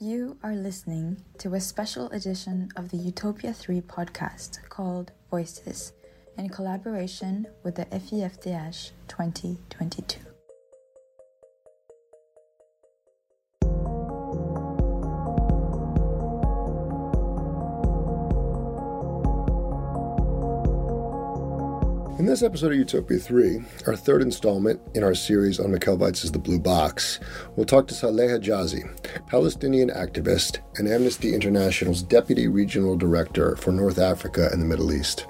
You are listening to a special edition of the Utopia 3 podcast called Voices in collaboration with the FIFDH 2022. This episode of Utopia 3, our third installment in our series on Michal Weitz's The Blue Box, we'll talk to Saleh Hijazi, Palestinian activist and Amnesty International's Deputy Regional Director for North Africa and the Middle East.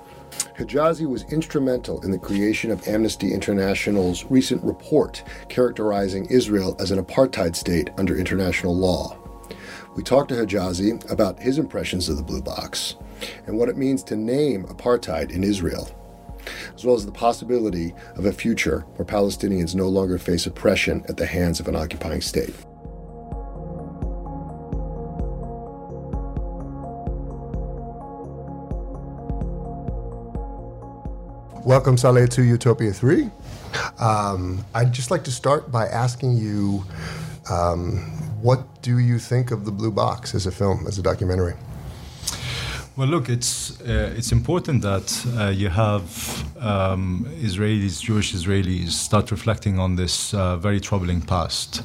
Hijazi was instrumental in the creation of Amnesty International's recent report characterizing Israel as an apartheid state under international law. We talked to Hijazi about his impressions of the Blue Box and what it means to name apartheid in Israel as well as the possibility of a future where Palestinians no longer face oppression at the hands of an occupying state. Welcome, Saleh, to Utopia 3. Um, I'd just like to start by asking you um, what do you think of The Blue Box as a film, as a documentary? Well, look, it's uh, it's important that uh, you have um, Israelis, Jewish Israelis, start reflecting on this uh, very troubling past,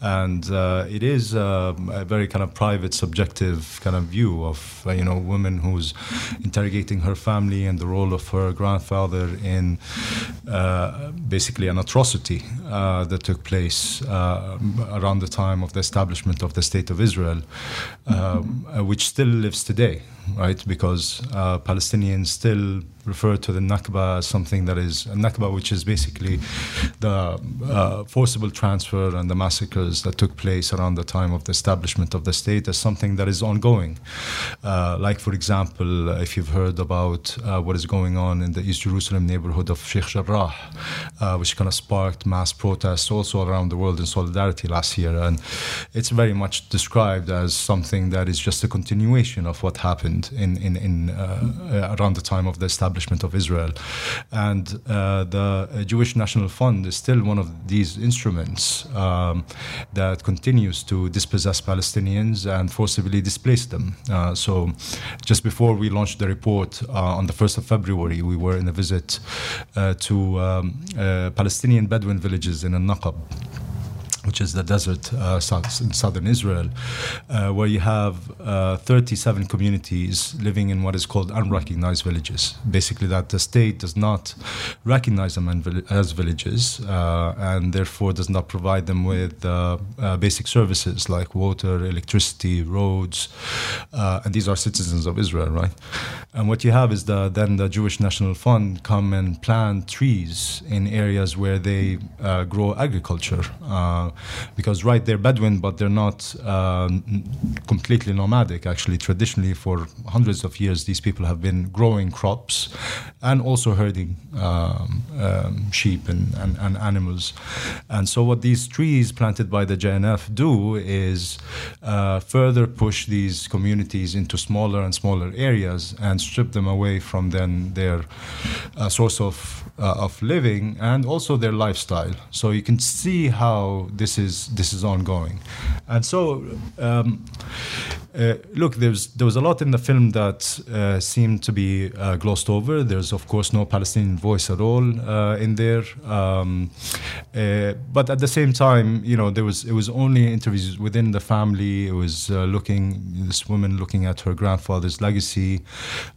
and uh, it is um, a very kind of private, subjective kind of view of uh, you know woman who's interrogating her family and the role of her grandfather in uh, basically an atrocity that took place around the time of the establishment of the state of Israel, um, which still lives today right? Because uh, Palestinians still refer to the Nakba something that is Nakba, which is basically the uh, forcible transfer and the massacres that took place around the time of the establishment of the state, as something that is ongoing. Uh, like, for example, if you've heard about uh, what is going on in the East Jerusalem neighborhood of Sheikh Jarrah, uh, which kind of sparked mass protests also around the world in solidarity last year, and it's very much described as something that is just a continuation of what happened in in, in uh, around the time of the establishment of Israel. And uh, the Jewish National Fund is still one of these instruments um, that continues to dispossess Palestinians and forcibly displace them. Uh, so just before we launched the report uh, on the 1st of February, we were in a visit uh, to um, uh, Palestinian Bedouin villages in Al-Naqab which is the desert uh, in southern Israel, uh, where you have uh, 37 communities living in what is called unrecognized villages. Basically, that the state does not recognize them as villages uh, and therefore does not provide them with uh, uh, basic services like water, electricity, roads, and these are citizens of Israel, right? And what you have is the, then the Jewish National Fund come and plant trees in areas where they grow agriculture because right they're Bedouin, but they're not uh, completely nomadic. Actually, traditionally for hundreds of years, these people have been growing crops and also herding um, um, sheep and, and, and, animals. And so, what these trees planted by the JNF do is uh, further push these communities into smaller and smaller areas and strip them away from then their uh, source of uh, of living and also their lifestyle. So you can see how this is this is ongoing, and so um, uh, look, there's there was a lot in the film that uh, seemed to be uh, glossed over. There's of course no Palestinian voice at all uh, in there, um, uh, but at the same time, you know, there was it was only interviews within the family. It was uh, looking this woman looking at her grandfather's legacy,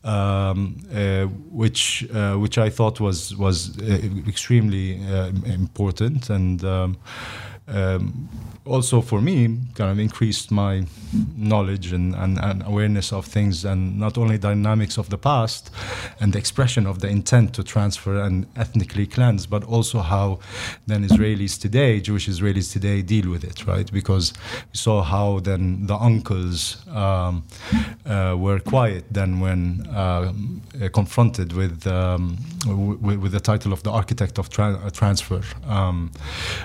um, which which I thought was was extremely important and. Um, um, also for me kind of increased my knowledge and, and, and, awareness of things and not only dynamics of the past and the expression of the intent to transfer and ethnically cleanse but also how then israelis today jewish israelis today deal with it right? Because we saw how then the uncles um, uh, were quiet then when uh, confronted with, um, w- with the title of the architect of tra- transfer. Um,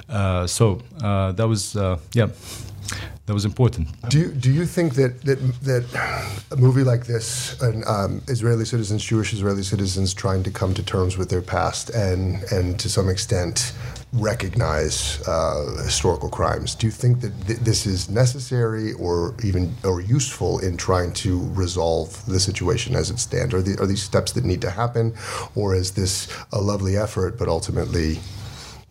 uh, so uh, that was uh, yeah that was important. Do you, do you think that, that that a movie like this, and um, Israeli citizens, Jewish Israeli citizens, trying to come to terms with their past and and to some extent recognize uh, historical crimes. Do you think that th- this is necessary or even or useful in trying to resolve the situation as it stands? Are, the, are these steps that need to happen, or is this a lovely effort but ultimately?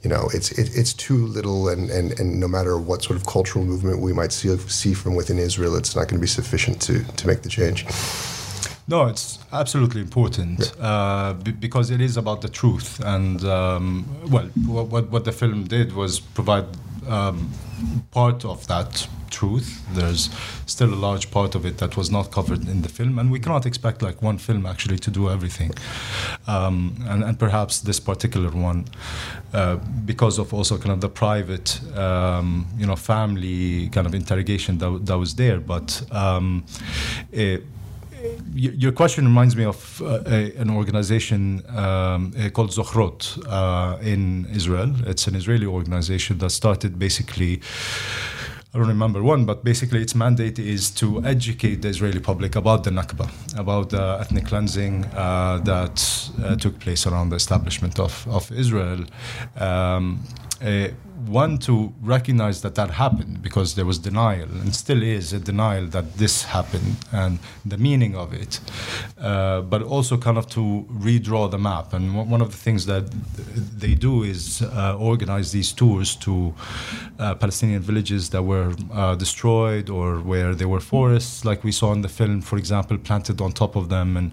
You know, it's it, it's too little, and, and, and no matter what sort of cultural movement we might see see from within Israel, it's not going to be sufficient to, to make the change. No, it's absolutely important uh, b- because it is about the truth. And um, well, what, what the film did was provide um, part of that truth. There's still a large part of it that was not covered in the film, and we cannot expect like one film actually to do everything. Um, and, and, perhaps this particular one, uh, because of also kind of the private, um, you know, family kind of interrogation that, that was there, but. Um, it, your question reminds me of uh, a, an organization um, uh, called Zochrot uh, in Israel. It's an Israeli organization that started basically. I don't remember one, but basically its mandate is to educate the Israeli public about the Nakba, about the ethnic cleansing uh, that uh, took place around the establishment of, of Israel. Um, uh, one to recognize that that happened because there was denial and still is a denial that this happened and the meaning of it uh, but also kind of to redraw the map. And one of the things that they do is uh, organize these tours to uh, palestinian villages that were uh, destroyed or where there were forests like we saw in the film for example planted on top of them. And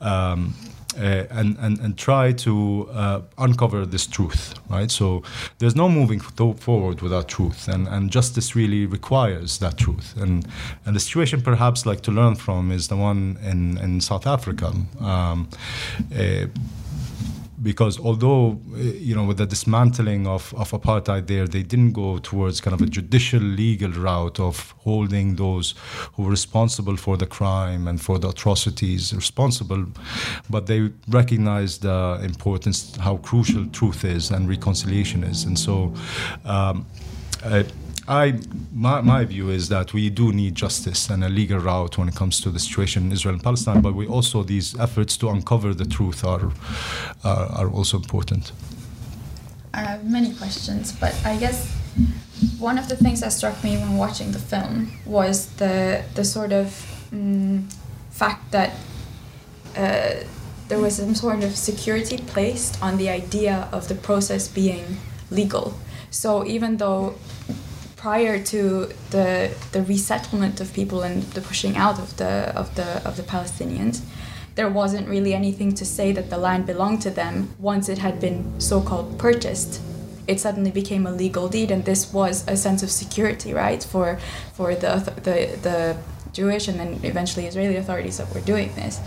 um, and, and, and try to uh, uncover this truth, right? So there's no moving forward without truth, and, and justice really requires that truth. And, and the situation, perhaps, like to learn from, is the one in, in South Africa. Um, uh, because although you know with the dismantling of, of apartheid there they didn't go towards kind of a judicial legal route of holding those who were responsible for the crime and for the atrocities responsible but they recognized the importance how crucial truth is and reconciliation is. And so um, uh, I my, my view is that we do need justice and a legal route when it comes to the situation in Israel and Palestine, but we also these efforts to uncover the truth are are, are also important. I have many questions, but I guess one of the things that struck me when watching the film was the the sort of um, fact that uh, there was some sort of security placed on the idea of the process being legal. So even though prior to the the resettlement of people and the pushing out of the of the of the Palestinians, there wasn't really anything to say that the land belonged to them once it had been so-called purchased. It suddenly became a legal deed, and this was a sense of security, right, for for the the the Jewish and then eventually Israeli authorities that were doing this,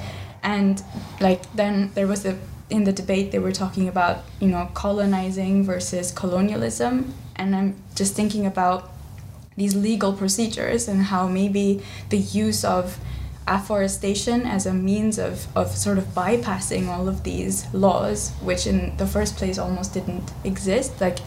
and like then there was the in the debate they were talking about you know colonizing versus colonialism and i'm just thinking about these legal procedures and how maybe the use of afforestation as a means of, of sort of bypassing all of these laws which in the first place almost didn't exist like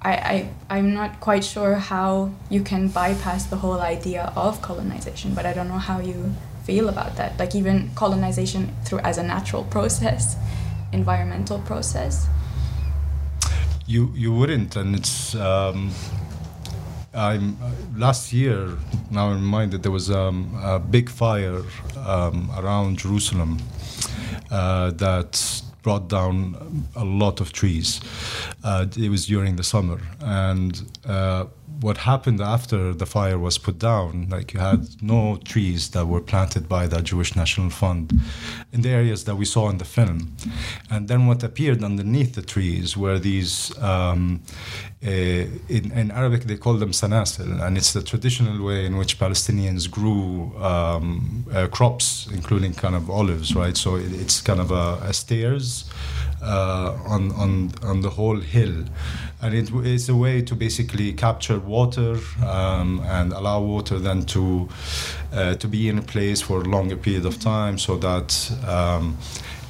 I, I i'm not quite sure how you can bypass the whole idea of colonization but i don't know how you feel about that like even colonization through as a natural process environmental process? You you wouldn't, and it's. Um, I'm last year. Now mind that there was um, a big fire um, around Jerusalem uh, that brought down a lot of trees. Uh, it was during the summer, and uh, what happened after the fire was put down, like you had no trees that were planted by the Jewish National Fund in the areas that we saw in the film. And then what appeared underneath the trees were these, um, uh, in, in, Arabic they call them sanasil, and it's the traditional way in which Palestinians grew um, uh, crops, including kind of olives, right? So it, it's kind of a, a stairs on, on, on the whole hill. And it is a way to basically capture water um, and allow water then to uh, to be in a place for a longer period of time so that um,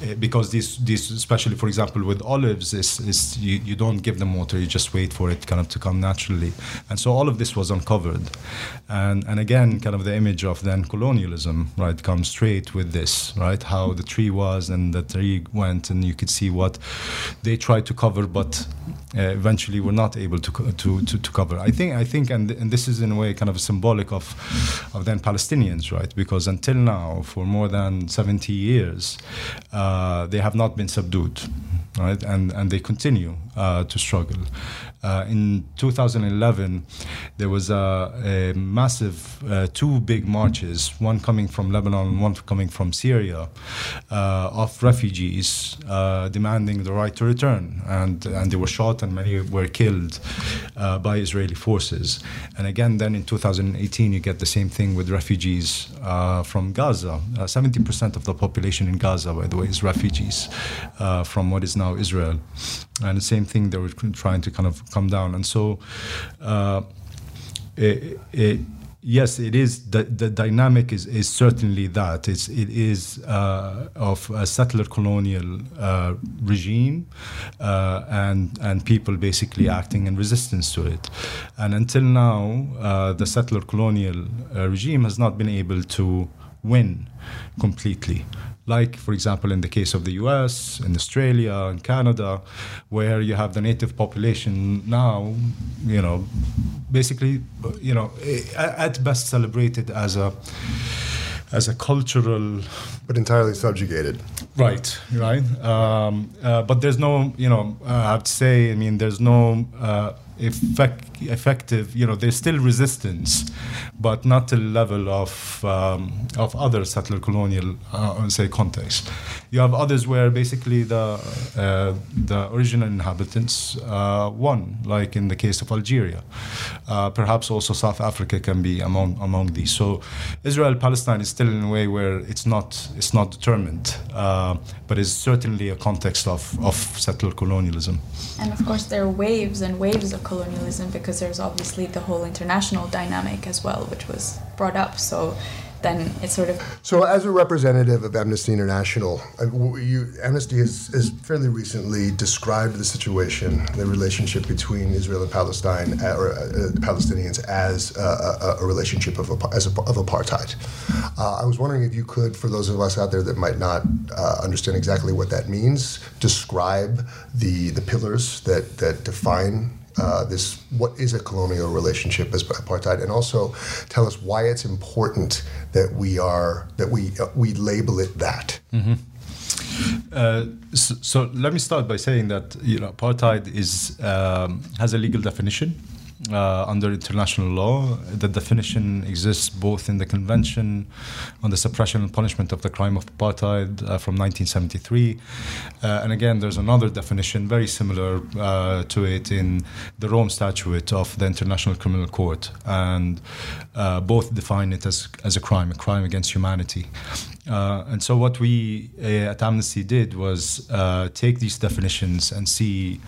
uh, because these, these, especially for example with olives, is, is you, you don't give them water, you just wait for it kind of to come naturally. And so all of this was uncovered. And, and again, kind of the image of then colonialism, right, comes straight with this, right? How the tree was and the tree went, and you could see what they tried to cover, but uh, eventually were not able to, to, to, to, cover. I think, I think and, and this is in a way kind of symbolic of, of then Palestinians, right? Because until now, for more than 70 years, uh, they have not been subdued, right? And and they continue uh, to struggle. Uh, in 2011, there was a, a massive uh, two big marches, one coming from Lebanon, one coming from Syria, uh, of refugees uh, demanding the right to return, and and they were shot and many were killed uh, by Israeli forces. And again, then in 2018, you get the same thing with refugees uh, from Gaza. 70% of the population in Gaza, by the way, is refugees from what is now Israel. And the same thing, they were trying to kind of come down. And so, uh, it, it, yes, it is. The, the dynamic is, is certainly that. It's, it is uh, of a settler colonial uh, regime uh, and, and people basically acting in resistance to it. And until now, uh, the settler colonial uh, regime has not been able to win completely like, for example, in the case of the US, in Australia, and Canada, where you have the native population now, you know, basically, you know, at best celebrated as a as a cultural but entirely subjugated. Right right. Um, uh, but there's no you know uh, i have to say i mean there's no uh, effect, effective, you know, there's still resistance, but not to the level of, um, of other settler colonial, uh, say, contexts. You have others where basically the, uh, the original inhabitants uh, won, like in the case of Algeria. Uh, perhaps also South Africa can be among, among these. So Israel Palestine is still in a way where it's not, it's not determined, uh, but is certainly a context of, of settler colonialism. And of course, there are waves and waves of colonialism because there's obviously the whole international dynamic as well, which was brought up. So then it's sort of. So, as a representative of Amnesty International, uh, you, Amnesty has, has fairly recently described the situation, the relationship between Israel and Palestine, uh, or uh, Palestinians, as a, a, relationship of, as a, of apartheid. Uh, I was wondering if you could, for those of us out there that might not uh, understand exactly what that means, describe the the pillars that that define uh, this what is a colonial relationship as apartheid, and also tell us why it's important that we are that we uh, we label it that. Mm-hmm. Uh, so, so, let me start by saying that you know apartheid is um, has a legal definition uh, under international law. The definition exists both in the Convention on the Suppression and Punishment of the Crime of Apartheid uh, from 1973, uh, and again, there's another definition very similar uh, to it in the Rome Statute of the International Criminal Court, and uh, both define it as, as a crime, a crime against humanity. Uh, and so, what we uh, at Amnesty did was uh, take these definitions and see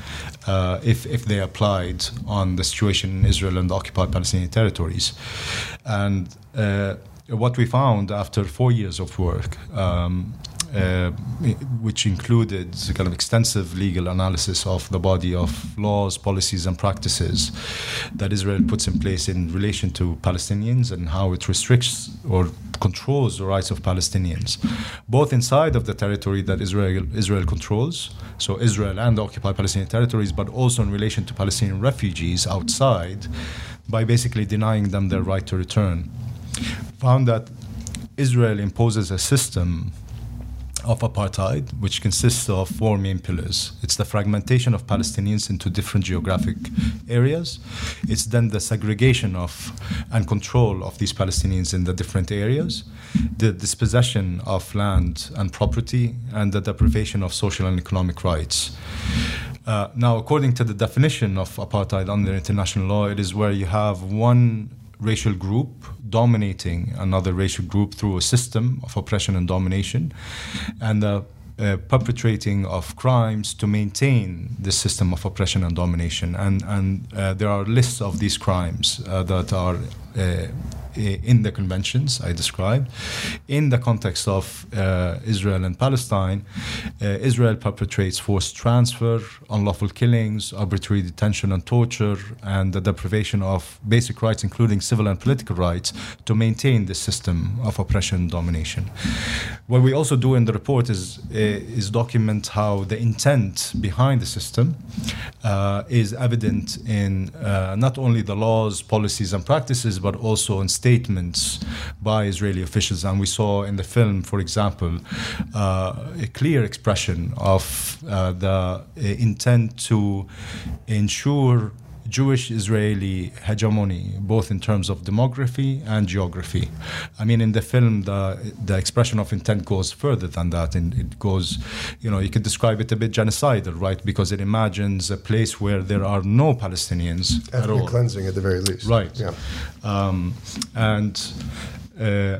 uh, if, if they applied on the situation in Israel and the occupied Palestinian territories. And uh, what we found after four years of work um, uh, which included kind of extensive legal analysis of the body of laws, policies, and practices that Israel puts in place in relation to Palestinians and how it restricts or controls the rights of Palestinians, both inside of the territory that Israel Israel controls, so Israel and the occupied Palestinian territories, but also in relation to Palestinian refugees outside, by basically denying them their right to return. Found that Israel imposes a system of apartheid, which consists of four main pillars. It's the fragmentation of Palestinians into different geographic areas. It's then the segregation of and control of these Palestinians in the different areas, the dispossession of land and property, and the deprivation of social and economic rights. Uh, now, according to the definition of apartheid under international law, it is where you have one racial group dominating another racial group through a system of oppression and domination, and the uh, perpetrating of crimes to maintain the system of oppression and domination. And, and uh, there are lists of these crimes uh, that are uh, in the conventions I described. In the context of uh, Israel and Palestine, uh, Israel perpetrates forced transfer, unlawful killings, arbitrary detention and torture, and the deprivation of basic rights, including civil and political rights, to maintain this system of oppression and domination. What we also do in the report is, is document how the intent behind the system uh, is evident in uh, not only the laws, policies, and practices, but also in statements by Israeli officials. And we saw in the film, for example, uh, a clear expression of uh, the uh, intent to ensure Jewish Israeli hegemony, both in terms of demography and geography. I mean, in the film, the, the expression of intent goes further than that. And it goes, you know, you could describe it a bit genocidal, right? Because it imagines a place where there are no Palestinians Ethnic at all. cleansing at the very least. Right. Yeah. Um, and uh,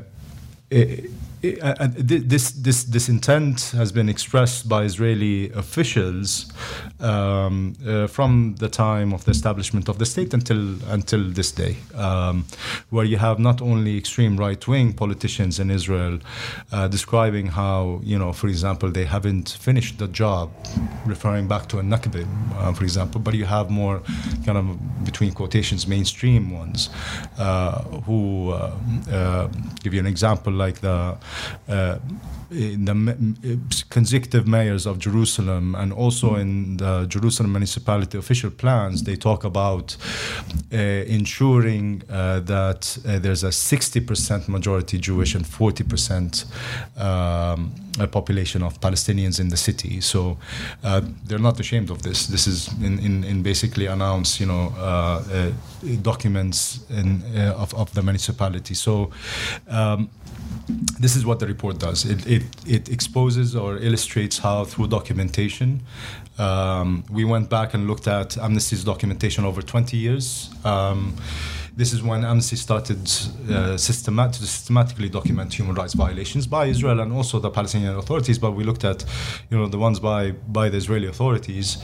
it, this this this intent has been expressed by Israeli officials um, uh, from the time of the establishment of the state until until this day, um, where you have not only extreme right wing politicians in Israel uh, describing how you know, for example, they haven't finished the job, referring back to a Nakba, uh, for example, but you have more kind of between quotations mainstream ones uh, who uh, give you an example like the the consecutive mayors of Jerusalem and also in the Jerusalem municipality official plans, they talk about uh, ensuring uh, that uh, there's a 60% majority Jewish and 40% um, population of Palestinians in the city. So uh, they're not ashamed of this. This is in, in, in basically announced, you know, uh, uh, documents in, of, of the municipality. So um, this is what the report does. It, it, it exposes or illustrates how, through documentation, um, we went back and looked at Amnesty's documentation over 20 years. Um, this is when Amnesty started uh, systemat- to systematically document human rights violations by Israel and also the Palestinian authorities. But we looked at, you know, the ones by by the Israeli authorities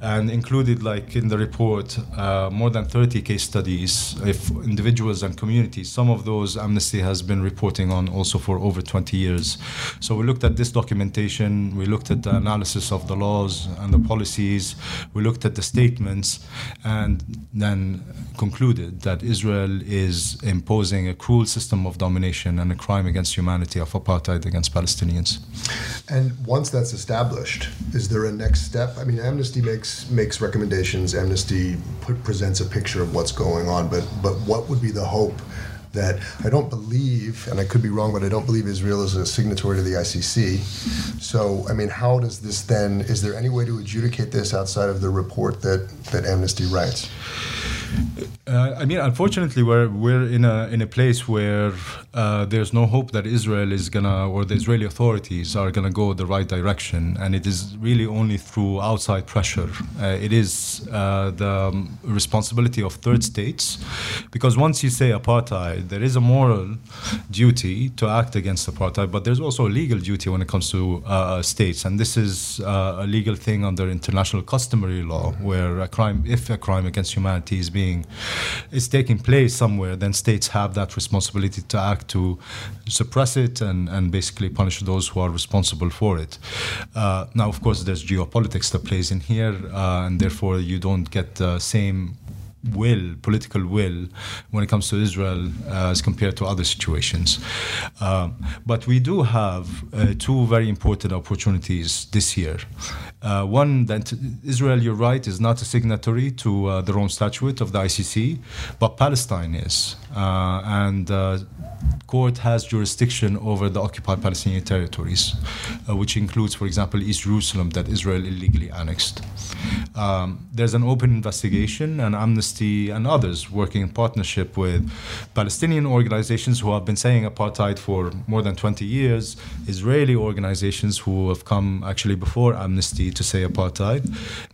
and included like in the report uh, more than 30 case studies if individuals and communities some of those amnesty has been reporting on also for over 20 years so we looked at this documentation we looked at the analysis of the laws and the policies we looked at the statements and then concluded that israel is imposing a cruel system of domination and a crime against humanity of apartheid against palestinians and once that's established is there a next step i mean amnesty makes makes recommendations. Amnesty put, presents a picture of what's going on, but but what would be the hope? That I don't believe, and I could be wrong, but I don't believe Israel is a signatory to the ICC. So, I mean, how does this then? Is there any way to adjudicate this outside of the report that that Amnesty writes? Uh, I mean, unfortunately, we're we're in a in a place where uh, there's no hope that Israel is gonna or the Israeli authorities are gonna go the right direction, and it is really only through outside pressure. Uh, it is uh, the um, responsibility of third states, because once you say apartheid, there is a moral duty to act against apartheid, but there's also a legal duty when it comes to uh, states, and this is uh, a legal thing under international customary law, where a crime, if a crime against humanity is being being is taking place somewhere, then states have that responsibility to act to suppress it and, and basically punish those who are responsible for it. Uh, now, of course, there's geopolitics that plays in here, uh, and therefore you don't get the same will, political will, when it comes to Israel uh, as compared to other situations. Uh, but we do have uh, two very important opportunities this year. Uh, one, that Israel, you're right, is not a signatory to uh, the Rome Statute of the ICC, but Palestine is. Uh, and court has jurisdiction over the occupied Palestinian territories, which includes, for example, East Jerusalem that Israel illegally annexed. Um, there's an open investigation, and Amnesty and others working in partnership with Palestinian organizations who have been saying apartheid for more than 20 years, Israeli organizations who have come actually before Amnesty to say apartheid,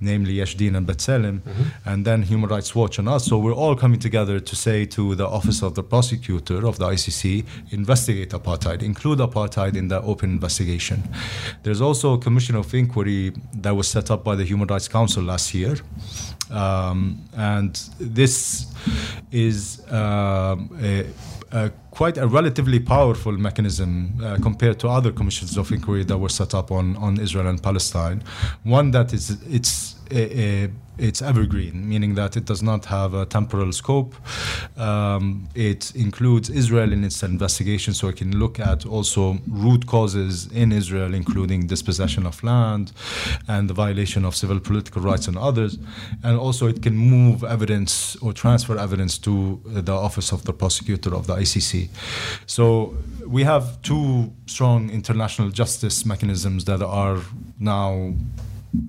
namely Yesh Din and B'Tselem, mm-hmm. and then Human Rights Watch and us. So we're all coming together to say to the Office of the Prosecutor of the ICC, investigate apartheid, include apartheid in the open investigation. There's also a commission of inquiry that was set up by the Human Rights Council last year. Um, and this is um, a, quite a relatively powerful mechanism uh, compared to other commissions of inquiry that were set up on, on Israel and Palestine. One that is it's a, a it's evergreen, meaning that it does not have a temporal scope. Um, it includes Israel in its investigation, so it can look at also root causes in Israel, including dispossession of land and the violation of civil political rights and others. And also, it can move evidence or transfer evidence to uh, the office of the prosecutor of the ICC. So we have two strong international justice mechanisms that are now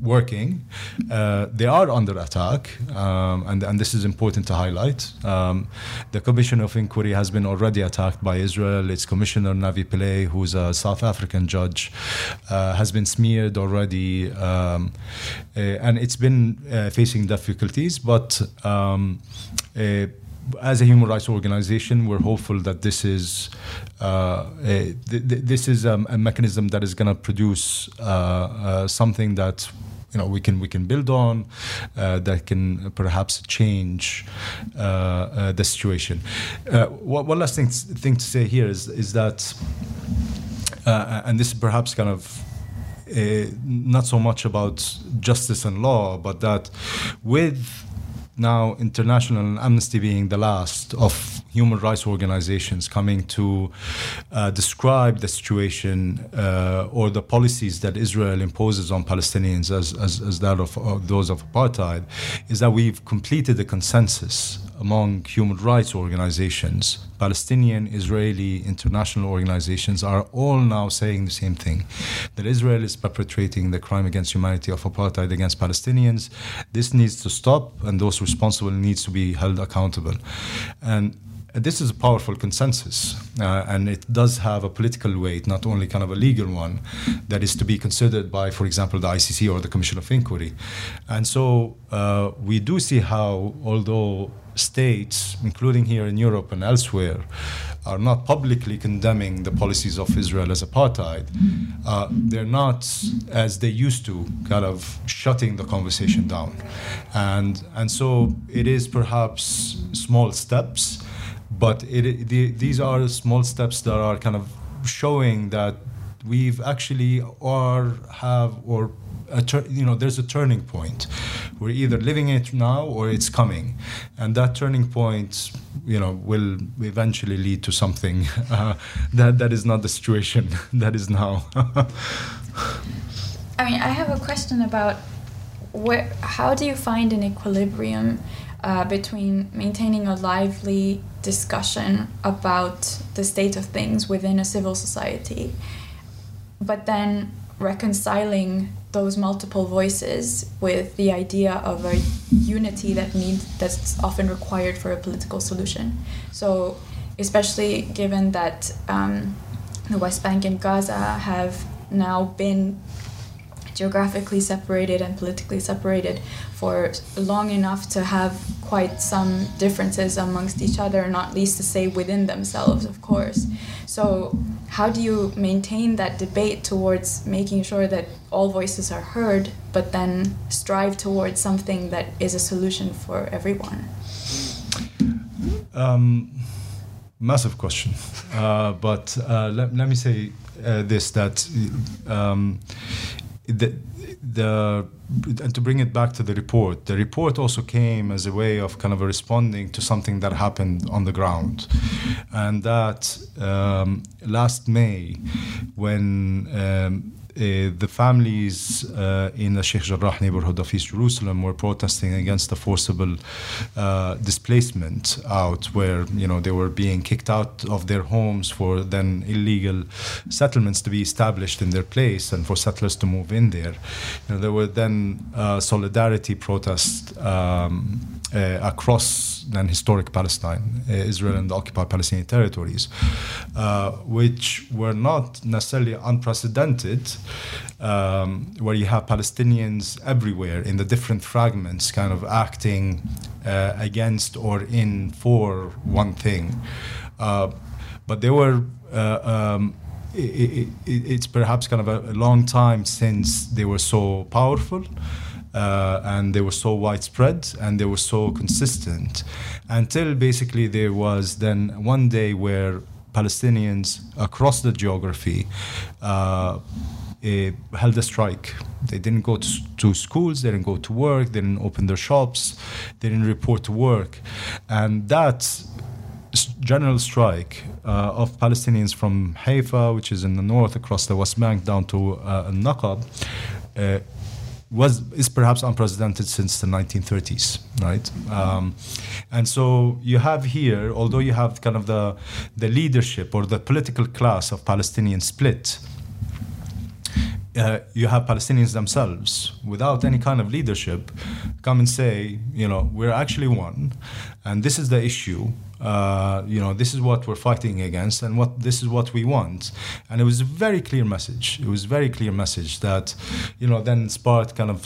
working. Uh, they are under attack, um, and, and this is important to highlight. Um, the Commission of Inquiry has been already attacked by Israel. Its Commissioner, Navi Pillay, who's a South African judge, uh, has been smeared already, um, uh, and it's been uh, facing difficulties, but um, uh, as a human rights organization, we're hopeful that this is uh, a, th- th- this is um, a mechanism that is going to produce uh, uh, something that you know we can we can build on uh, that can perhaps change uh, uh, the situation. one last thing thing to say here is is that, and this is perhaps kind of. not so much about justice and law, but that with now international amnesty being the last of human rights organizations coming to uh, describe the situation uh, or the policies that Israel imposes on Palestinians as, as, as that of uh, those of apartheid is that we've completed the consensus among human rights organizations, Palestinian, Israeli, international organizations are all now saying the same thing that Israel is perpetrating the crime against humanity of apartheid against Palestinians. This needs to stop, and those responsible needs to be held accountable. And this is a powerful consensus, uh, and it does have a political weight, not only kind of a legal one, that is to be considered by, for example, the ICC or the Commission of Inquiry. And so uh, we do see how, although states, including here in Europe and elsewhere, are not publicly condemning the policies of Israel as apartheid, uh, they're not, as they used to, kind of shutting the conversation down. And, and so it is perhaps small steps, but it, the, these are small steps that are kind of showing that we've actually or have or tur- you know there's a turning point we're either living it now or it's coming. And that turning point you know will eventually lead to something. Uh, that that is not the situation that is now. I mean i have a question about where how do you find an equilibrium uh, between maintaining a lively discussion about the state of things within a civil society but then reconciling those multiple voices with the idea of a unity that needs that's often required for a political solution. So, especially given that um, the West Bank and Gaza have now been geographically separated and politically separated for long enough to have quite some differences amongst each other, not least to say within themselves, of course. So, how do you maintain that debate towards making sure that all voices are heard, but then strive towards something that is a solution for everyone? Um, massive question. Uh, but uh, let, let me say uh, this that um, the, the and to bring it back to the report, the report also came as a way of kind of responding to something that happened on the ground, and that um, last May, when um, the families uh, in the Sheikh Jarrah neighborhood of East Jerusalem were protesting against the forcible uh, displacement out, where you know they were being kicked out of their homes for then illegal settlements to be established in their place and for settlers to move in there. You know, there were then uh, solidarity protests um, uh, across than historic Palestine, uh, Israel and the occupied Palestinian territories, uh, which were not necessarily unprecedented, um, where you have Palestinians everywhere in the different fragments kind of acting uh, against or in for one thing. Uh, but they were. Uh, um, it, it, it's perhaps kind of a, a long time since they were so powerful uh, and they were so widespread and they were so consistent until basically there was then one day where Palestinians across the geography uh, eh, held a strike. They didn't go to, to schools, they didn't go to work, they didn't open their shops, they didn't report to work. And that general strike uh, of Palestinians from Haifa, which is in the north, across the West Bank, down to uh, Naqab, uh, was is perhaps unprecedented since the 1930s, right? Um, and so you have here, although you have kind of the the leadership or the political class of Palestinian split. Uh, you have Palestinians themselves, without any kind of leadership, come and say, you know, we're actually one, and this is the issue. Uh, you know, this is what we're fighting against, and what this is what we want. And it was a very clear message. It was a very clear message that, you know, then sparked kind of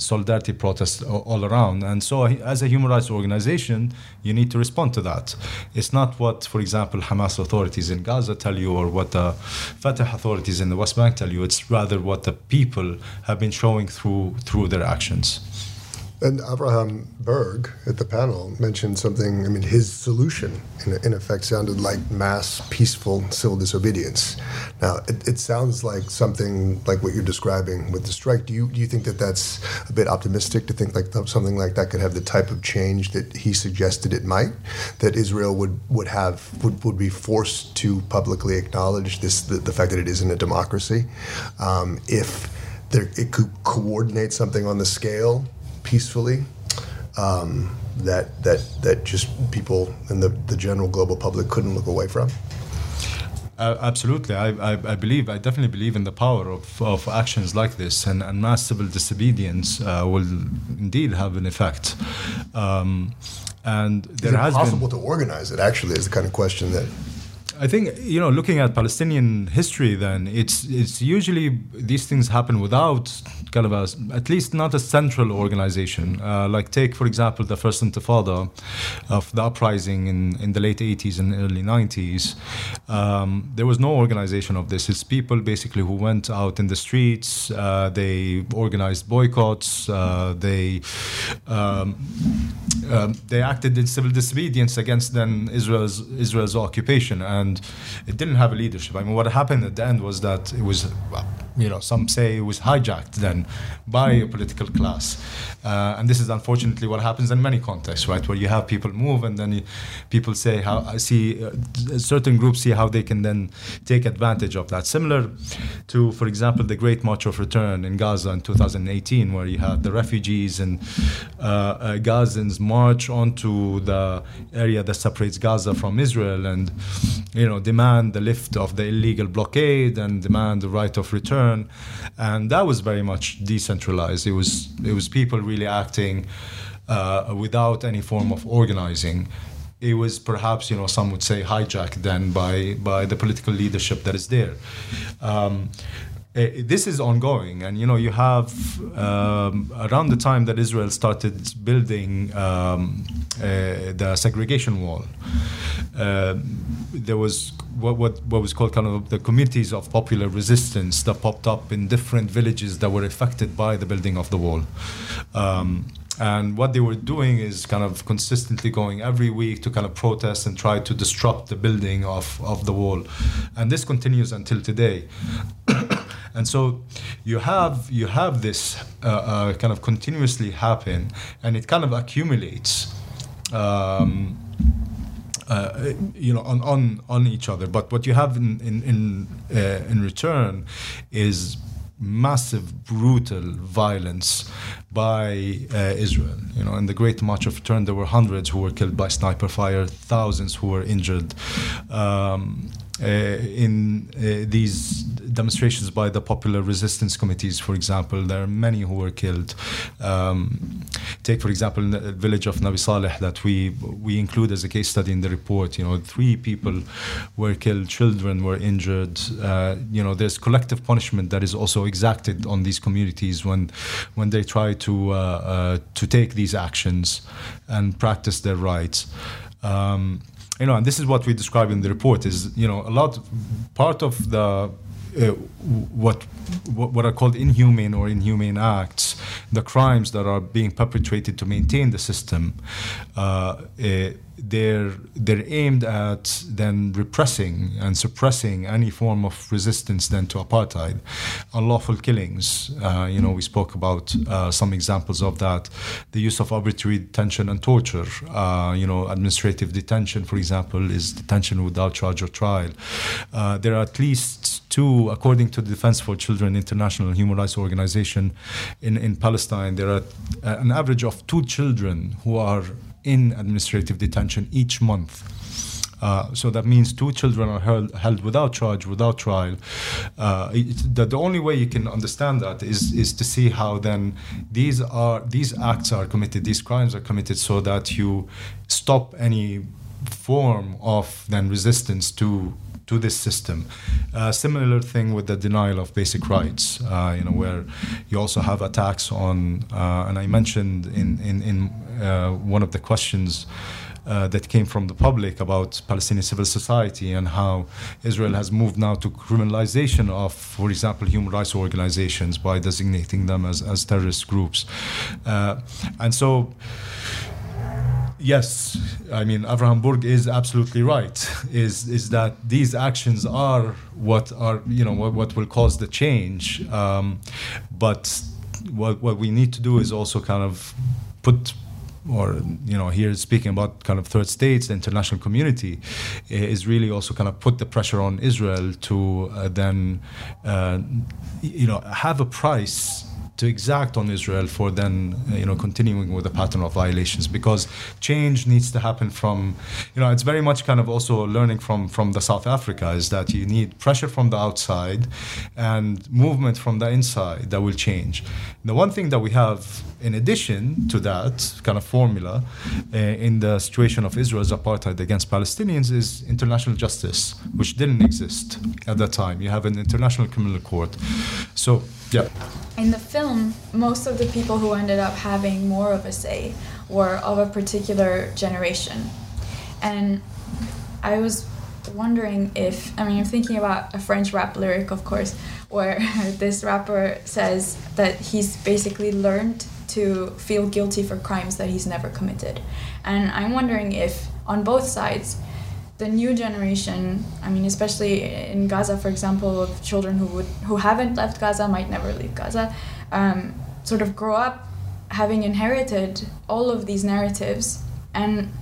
solidarity protests all around. And so, as a human rights organization, you need to respond to that. It's not what, for example, Hamas authorities in Gaza tell you, or what the Fatah authorities in the West Bank tell you. It's rather what the people have been showing through through their actions. And Avraham Berg at the panel mentioned something. I mean, his solution, in, in effect, sounded like mass peaceful civil disobedience. Now, it, it sounds like something like what you're describing with the strike. Do you do you think that that's a bit optimistic to think like th- something like that could have the type of change that he suggested it might? That Israel would would have would, would be forced to publicly acknowledge this the, the fact that it isn't a democracy um, if there, it could coordinate something on the scale peacefully um, that that that just people and the, the general global public couldn't look away from. Uh, absolutely, I, I, I believe, I definitely believe in the power of, of actions like this, and, and mass civil disobedience uh, will indeed have an effect. Um, and there Is it has possible been. to organize it? Actually, is the kind of question that. I think you know, looking at Palestinian history, then it's it's usually these things happen without kind of a, at least not a central organization. Uh, like take for example the first Intifada of the uprising in, in the late 80s and early 90s. Um, there was no organization of this. It's people basically who went out in the streets. Uh, they organized boycotts. Uh, they um, um, they acted in civil disobedience against then Israel's Israel's occupation, and it didn't have a leadership. I mean, what happened at the end was that it was, you know, some say it was hijacked then by a political class, uh, and this is unfortunately what happens in many contexts, right, where you have people move and then you, people say how I see uh, certain groups see how they can then take advantage of that. Similar to, for example, the Great March of Return in Gaza in 2018, where you had the refugees and uh, uh, Gazans march onto the area that separates Gaza from Israel and, you know, demand the lift of the illegal blockade and demand the right of return, and that was very much decentralized. It was it was people really acting uh, without any form of organizing it was perhaps you know some would say hijacked then by by the political leadership that is there. Um, this is ongoing, and you know you have um, around the time that Israel started building um, uh, the segregation wall. Uh, there was what, what what was called kind of the communities of popular resistance that popped up in different villages that were affected by the building of the wall. Um, and what they were doing is kind of consistently going every week to kind of protest and try to disrupt the building of, of the wall. And this continues until today. and so you have you have this uh, uh, kind of continuously happen, and it kind of accumulates. Um, uh, you know, on, on on each other. But what you have in in in, uh, in return is massive, brutal violence by uh, Israel. You know, in the Great March of Return, there were hundreds who were killed by sniper fire, thousands who were injured. Um, in uh, these demonstrations by the popular resistance committees, for example, there are many who were killed. Um, take, for example, the village of Nabi Saleh that we we include as a case study in the report. You know, three people were killed, children were injured. Uh, you know, there's collective punishment that is also exacted on these communities when when they try to uh, uh, to take these actions and practice their rights. Um, you know, and this is what we describe in the report is, you know, a lot, part of the uh, what what are called inhumane or inhumane acts, the crimes that are being perpetrated to maintain the system, uh, uh, they're they're aimed at then repressing and suppressing any form of resistance then to apartheid, unlawful killings. Uh, you know, we spoke about uh, some examples of that, the use of arbitrary detention and torture. Uh, you know, administrative detention, for example, is detention without charge or trial. Uh, there are at least two, according to the Defense for Children International Human Rights Organization in in Palestine, there are uh, an average of two children who are in administrative detention each month. Uh, so that means two children are held, held without charge, without trial. Uh, the, the only way you can understand that is is to see how then these are these acts are committed, these crimes are committed, so that you stop any form of then resistance to to this system. Uh, similar thing with the denial of basic rights, uh, you know, where you also have attacks on, uh, and I mentioned in in, in uh, one of the questions. Uh, that came from the public about Palestinian civil society and how Israel has moved now to criminalization of, for example, human rights organizations by designating them as, as terrorist groups. Uh, and so, yes, I mean Avraham Berg is absolutely right. Is is that these actions are what are you know what, what will cause the change, um, but what what we need to do is also kind of put or you know here speaking about kind of third states the international community is really also kind of put the pressure on israel to uh, then uh, you know have a price to exact on Israel for then you know continuing with the pattern of violations because change needs to happen from you know it's very much kind of also learning from from the South Africa is that you need pressure from the outside and movement from the inside that will change. The one thing that we have in addition to that kind of formula uh, in the situation of Israel's apartheid against Palestinians is international justice, which didn't exist at that time. You have an international criminal court. So, yeah. In the film, most of the people who ended up having more of a say were of a particular generation. And I was wondering if, I mean, I'm thinking about a French rap lyric, of course, where this rapper says that he's basically learned to feel guilty for crimes that he's never committed. And I'm wondering if, on both sides, the new generation, I mean, especially in Gaza, for example, of children who would who haven't left Gaza might never leave Gaza, um, sort of grow up having inherited all of these narratives, and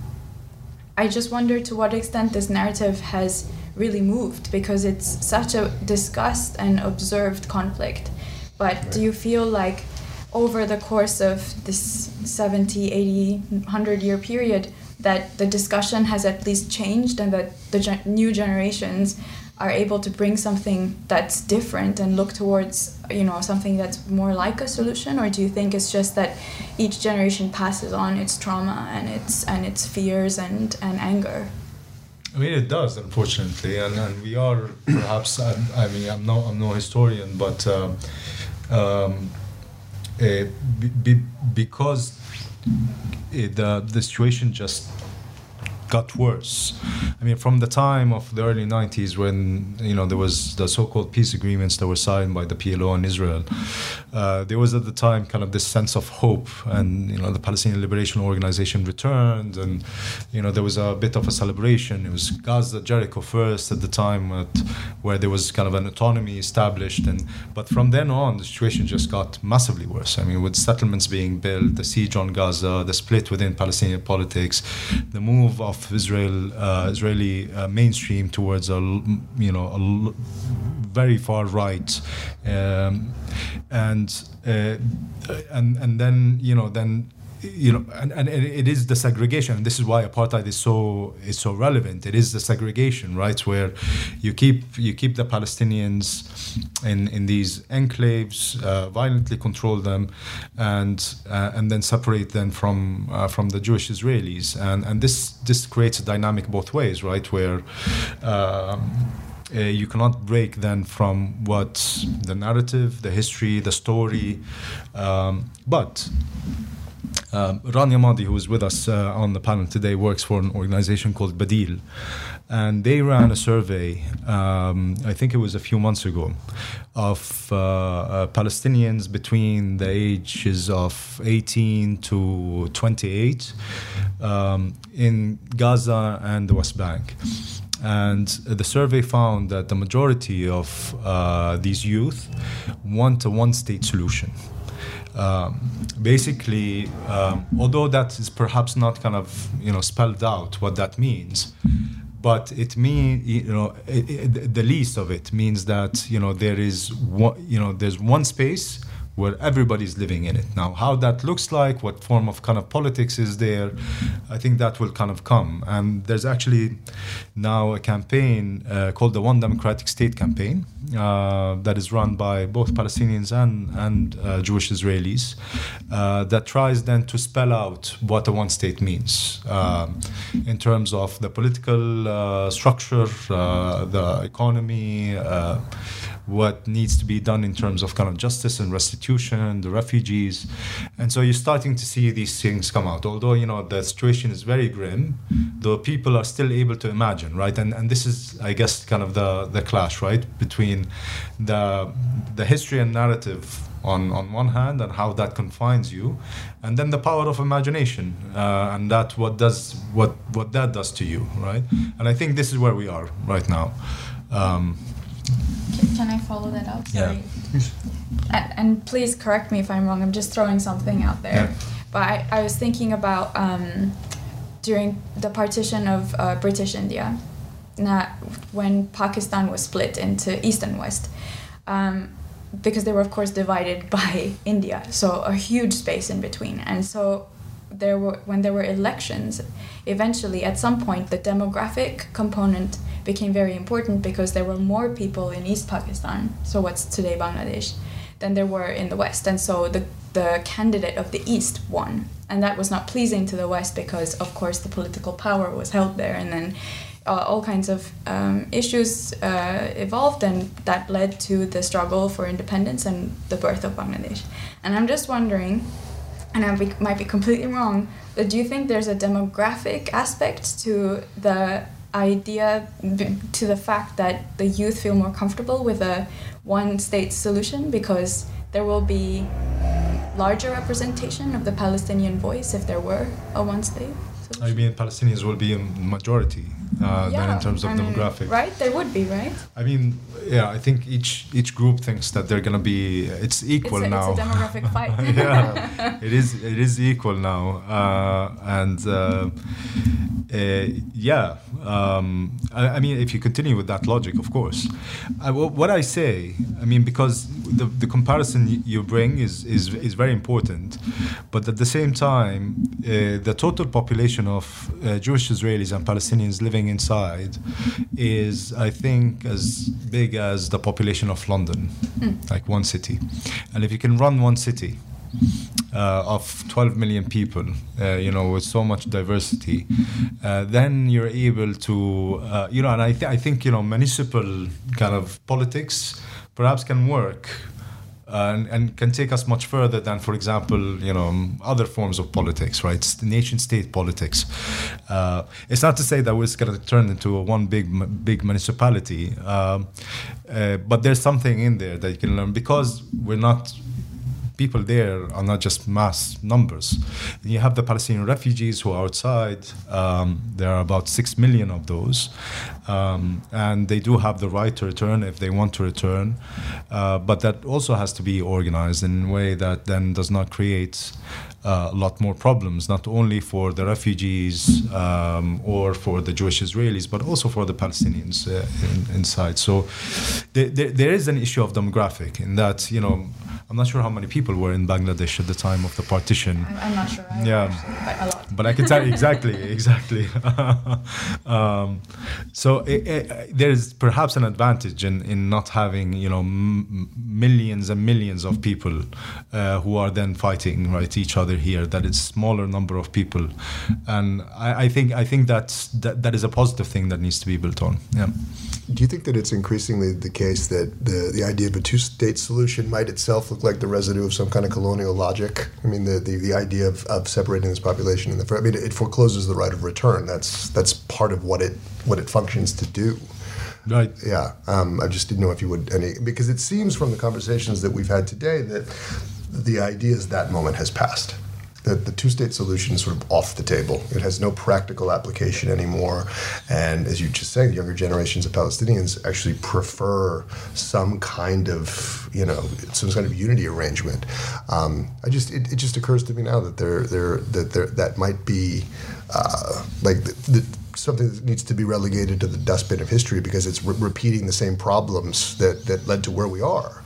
I just wonder to what extent this narrative has really moved because it's such a discussed and observed conflict. But right. do you feel like over the course of this 70, 80, 100 year period that the discussion has at least changed and that the gen- new generations are able to bring something that's different and look towards you know something that's more like a solution or do you think it's just that each generation passes on its trauma and its and its fears and and anger I mean, it does, unfortunately, and, and we are perhaps. I, I mean, I'm no, I'm no historian, but um, um, uh, be, because uh, the uh, the situation just got worse. I mean, from the time of the early 90s when, you know, there was the so-called peace agreements that were signed by the PLO and Israel, uh, there was at the time kind of this sense of hope and, you know, the Palestinian Liberation Organization returned and, you know, there was a bit of a celebration. It was Gaza, Jericho first at the time at, where there was kind of an autonomy established. and But from then on, the situation just got massively worse. I mean, with settlements being built, the siege on Gaza, the split within Palestinian politics, the move of of Israel, uh, Israeli uh, mainstream towards a you know a very far right, um, and uh, and and then you know then you know, and, and it is the segregation, this is why apartheid is so is so relevant. It is the segregation, right, where you keep you keep the Palestinians in in these enclaves, uh, violently control them, and uh, and then separate them from uh, from the Jewish Israelis, and and this this creates a dynamic both ways, right, where. Um, uh, you cannot break then from what the narrative, the history, the story, um, but um, Rania Madi, who is with us uh, on the panel today, works for an organization called Badil. And they ran a survey, um, I think it was a few months ago, of uh, uh, Palestinians between the ages of 18 to 28 um, in Gaza and the West Bank. And the survey found that the majority of uh, these youth want a one state solution. Um, basically, um, although that is perhaps not kind of you know spelled out what that means, but it mean you know it, it, the least of it means that you know there is one you know there's one space where everybody's living in it. Now, how that looks like, what form of kind of politics is there, I think that will kind of come. And there's actually now a campaign uh, called the One Democratic State campaign uh, that is run by both Palestinians and, and uh, Jewish Israelis uh, that tries then to spell out what a one state means um, in terms of the political uh, structure, uh, the economy what needs to be done in terms of kind of justice and restitution, the refugees. And so you're starting to see these things come out. Although, you know, the situation is very grim, the people are still able to imagine, right? And and this is, I guess, kind of the, the clash, right? Between the the history and narrative on, on one hand and how that confines you and then the power of imagination uh, and that what does what what that does to you right and i think this is where we are right now um, can I follow that up? Sorry. Yeah. And, and, please correct me if I'm wrong. I'm just throwing something out there. Yeah. But I, I was thinking about um, during the partition of uh, British India, not when Pakistan was split into East and West. Um, because they were of course divided by India, so a huge space in between. And so there were when there were elections, eventually at some point the demographic component became very important because there were more people in East Pakistan, so what's today Bangladesh, than there were in the West. And so the the candidate of the East won. And that was not pleasing to the West because of course the political power was held there and then uh, all kinds of um, issues uh, evolved, and that led to the struggle for independence and the birth of Bangladesh. And I'm just wondering and I be, might be completely wrong, but do you think there's a demographic aspect to the idea, to the fact that the youth feel more comfortable with a one state solution because there will be larger representation of the Palestinian voice if there were a one state? Solution? I mean, Palestinians will be a majority uh, yeah, than in terms of I mean, demographic. Right, there would be, right? I mean, yeah, I think each each group thinks that they're gonna be. It's equal it's a, now. It's a demographic fight. yeah, it is. It is equal now, uh, and uh, uh yeah. Um, I, I, mean, if you continue with that logic, of course. I, what I say, I mean, because the the comparison you bring is is is very important, but at the same time, uh, the total population of uh, Jewish Israelis and Palestinians living living inside is, I think, as big as the population of London, mm. like one city. And if you can run one city, uh, of 12 million people, uh, you know, with so much diversity, uh, then you're able to, uh, you know, and I, th- I think, you know, municipal kind of politics perhaps can work and, and, can take us much further than, for example, you know, other forms of politics, right? Nation-state politics. Uh, it's not to say that we're going to turn into a one big, big municipality, um, uh, but there's something in there that you can learn because we're not people there are not just mass numbers. You have the Palestinian refugees who are outside. Um, there are about six million of those, um, and they do have the right to return if they want to return. Uh, but that also has to be organized in a way that then does not create uh, a lot more problems, not only for the refugees um, or for the Jewish Israelis, but also for the Palestinians uh, in, inside. So there, there, there is an issue of demographic in that, you know, I'm not sure how many people were in Bangladesh at the time of the partition. I'm, I'm not sure. I yeah, actually, but a lot. But I can tell you exactly, exactly. um, So it, it, there's perhaps an advantage in, in not having you know m- millions and millions of people uh, who are then fighting right each other here. That it's smaller number of people, and I, I think I think that's that, that is a positive thing that needs to be built on. Yeah. Do you think that it's increasingly the case that the, the idea of a two state solution might itself look like the residue of some kind of colonial logic? I mean, the, the, the idea of, of separating this population in the I mean, it forecloses the right of return. That's that's part of what it what it functions to do. Right. Yeah. Um, I just didn't know if you would any because it seems from the conversations that we've had today that the idea is that moment has passed that the two-state solution is sort of off the table. It has no practical application anymore. And as you just said, younger generations of Palestinians actually prefer some kind of, you know, some kind of unity arrangement. Um, I just, it, it, just occurs to me now that there, there, that there, that might be uh, like the, the, something that needs to be relegated to the dustbin of history because it's re- repeating the same problems that, that led to where we are.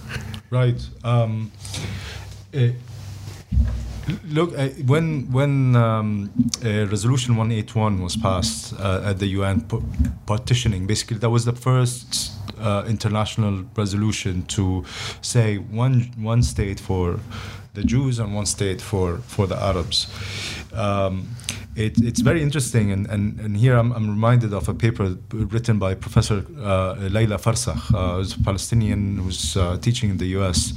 Right. Um, it, Look, uh, when when um, uh, Resolution 181 was passed uh, at the UN partitioning, basically that was the first uh, international resolution to say one one state for the Jews and one state for for the Arabs. Um, it, it's very interesting, and, and, and here I'm, I'm, reminded of a paper written by Professor uh, Leila Farsakh, uh, who's a Palestinian who's uh, teaching in the U.S.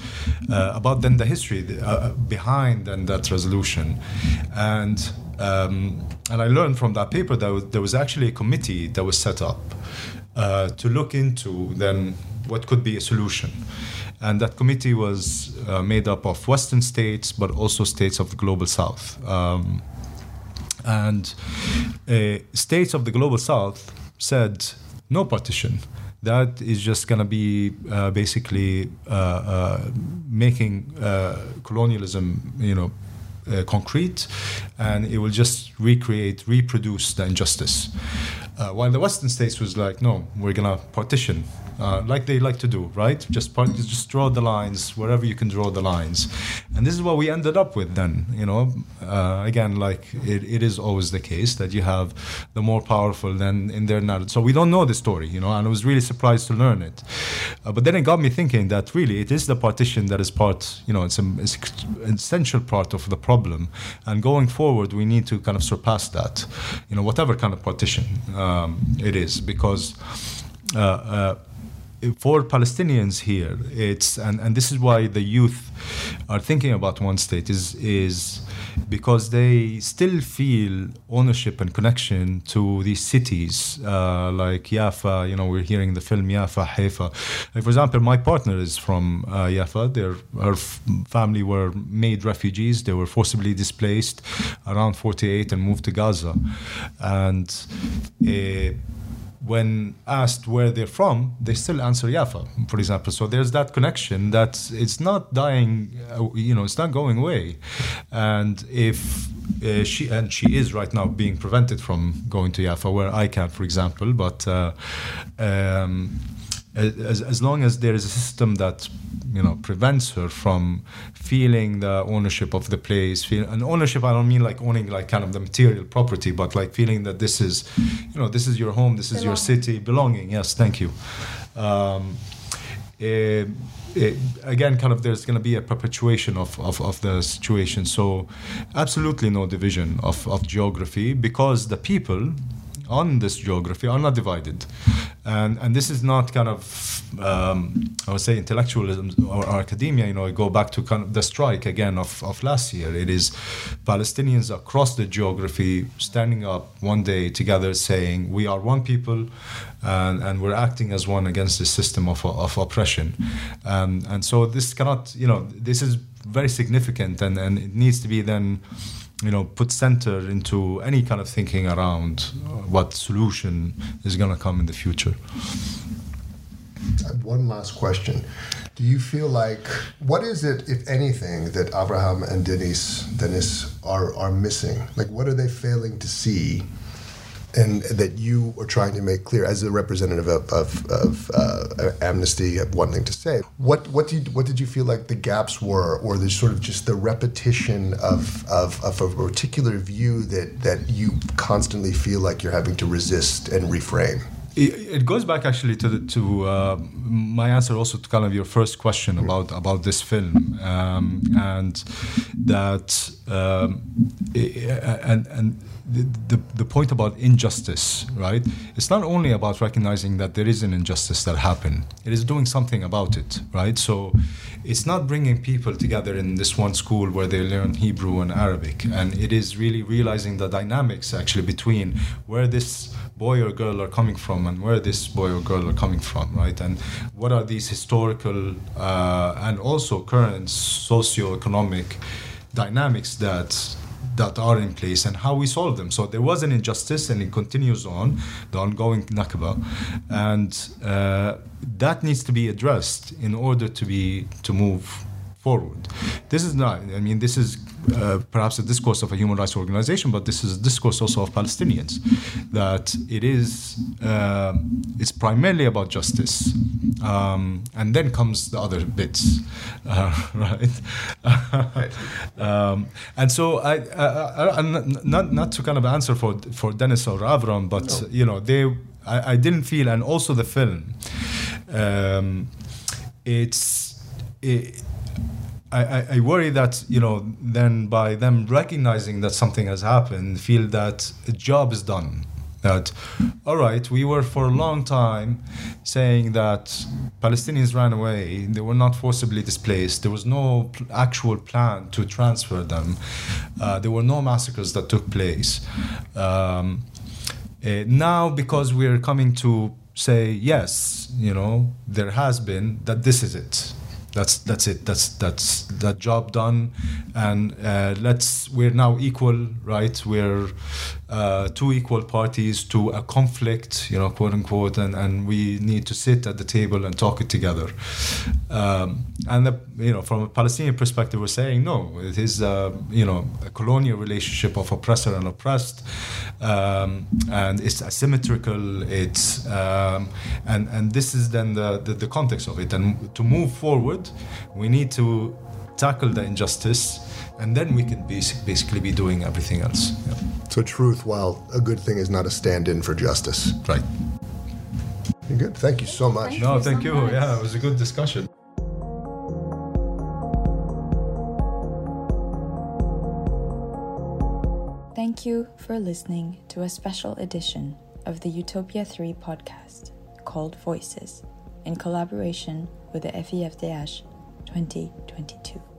Uh, about then the history uh, behind then that resolution, and um, and I learned from that paper that there was actually a committee that was set up uh, to look into then what could be a solution. And that committee was made up of Western states, but also states of the global South. Um, and uh, states of the global south said no partition. That is just going to be uh, basically uh, uh making uh, colonialism, you know, concrete, and it will just recreate, reproduce the injustice. While the Western states was like, no, we're going to partition uh, like they like to do, right? Just part, just draw the lines wherever you can draw the lines, and this is what we ended up with. Then, you know, uh, again, like it, it is always the case that you have the more powerful than in their narrative. So we don't know the story, you know, and I was really surprised to learn it. Uh, but then it got me thinking that really it is the partition that is part, you know, it's, a, it's an essential part of the problem, and going forward we need to kind of surpass that, you know, whatever kind of partition um, it is, because. Uh, uh, for Palestinians here, it's and, and this is why the youth are thinking about one state is is because they still feel ownership and connection to these cities uh, like Yafa. You know, we're hearing the film Yafa, Haifa. Like for example, my partner is from uh, Yafa. Their her family were made refugees. They were forcibly displaced around 48 and moved to Gaza, and. Uh, when asked where they're from, they still answer Yafa, for example. So there's that connection that it's not dying, uh, you know, it's not going away. And if uh, she and she is right now being prevented from going to Yafa, where I can, for example, but. Uh, um, as, as long as there is a system that you know prevents her from feeling the ownership of the place feel, and ownership i don't mean like owning like kind of the material property but like feeling that this is you know this is your home this is your city belonging. Yes thank you. Um, it, it, again, kind of, there's going to be a perpetuation of, of, of, the situation. So, absolutely no division of, of geography because the people on this geography are not divided. And, and this is not kind of, um, I would say, intellectualism or, or, academia. You know, I go back to kind of the strike again of, of last year. It is Palestinians across the geography standing up one day together saying, we are one people and, and we're acting as one against the system of, of oppression. Um, and so this cannot, you know, this is very significant and, and it needs to be then you know put center into any kind of thinking around uh, what solution is going to come in the future. One last question. Do you feel like what is it if anything that abraham and denis denis are are missing? Like what are they failing to see and that you are trying to make clear as a representative of, of, of uh, Amnesty, one thing to say. What what did what did you feel like the gaps were, or the sort of just the repetition of, of, of a particular view that that you constantly feel like you're having to resist and reframe? It, it goes back actually to the, to uh, my answer also to kind of your first question about about this film um, and that um, and and the, the, the point about injustice, right? It's not only about recognizing that there is an injustice that happened, it is doing something about it, right? So it's not bringing people together in this one school where they learn Hebrew and Arabic, and it is really realizing the dynamics actually between where this boy or girl are coming from and where this boy or girl are coming from, right? And what are these historical uh, and also current socio-economic dynamics that that are in place and how we solve them. So there was an injustice and it continues on, the ongoing Nakba, and uh, that needs to be addressed in order to be to move forward. This is not, I mean, this is uh, perhaps a discourse of a human rights organization, but this is a discourse also of Palestinians. That it is, uh, it's primarily about justice, um, and then comes the other bits, uh, right? um, and so I, I, I, not not to kind of answer for for Denis or Avram, but no. you know they, I, I, didn't feel, and also the film, um, it's. It, I, I, worry that you know then by them recognizing that something has happened, feel that a job is done. That all right, we were for a long time saying that Palestinians ran away, they were not forcibly displaced, there was no actual plan to transfer them, uh, there were no massacres that took place. Um, uh, now, because we're coming to say yes, you know, there has been that this is it that's that's it. That's that's that job done, and uh, let's we're now equal, right? We're uh, two equal parties to a conflict, you know, quote unquote, and, and we need to sit at the table and talk it together. Um, and the, you know, from a Palestinian perspective, we're saying no. It is you know a colonial relationship of oppressor and oppressed, um, and it's asymmetrical. It's um, and and this is then the, the the context of it. And to move forward, we need to tackle the injustice and then we can basically be doing everything else. Yeah. So, truth, while a good thing, is not a stand in for justice. Right. You're good. Thank you so much. Thank no, you thank so you. Much. Yeah, it was a good discussion. Thank you for listening to a special edition of the Utopia 3 podcast called Voices in collaboration with the FIFDH 2022.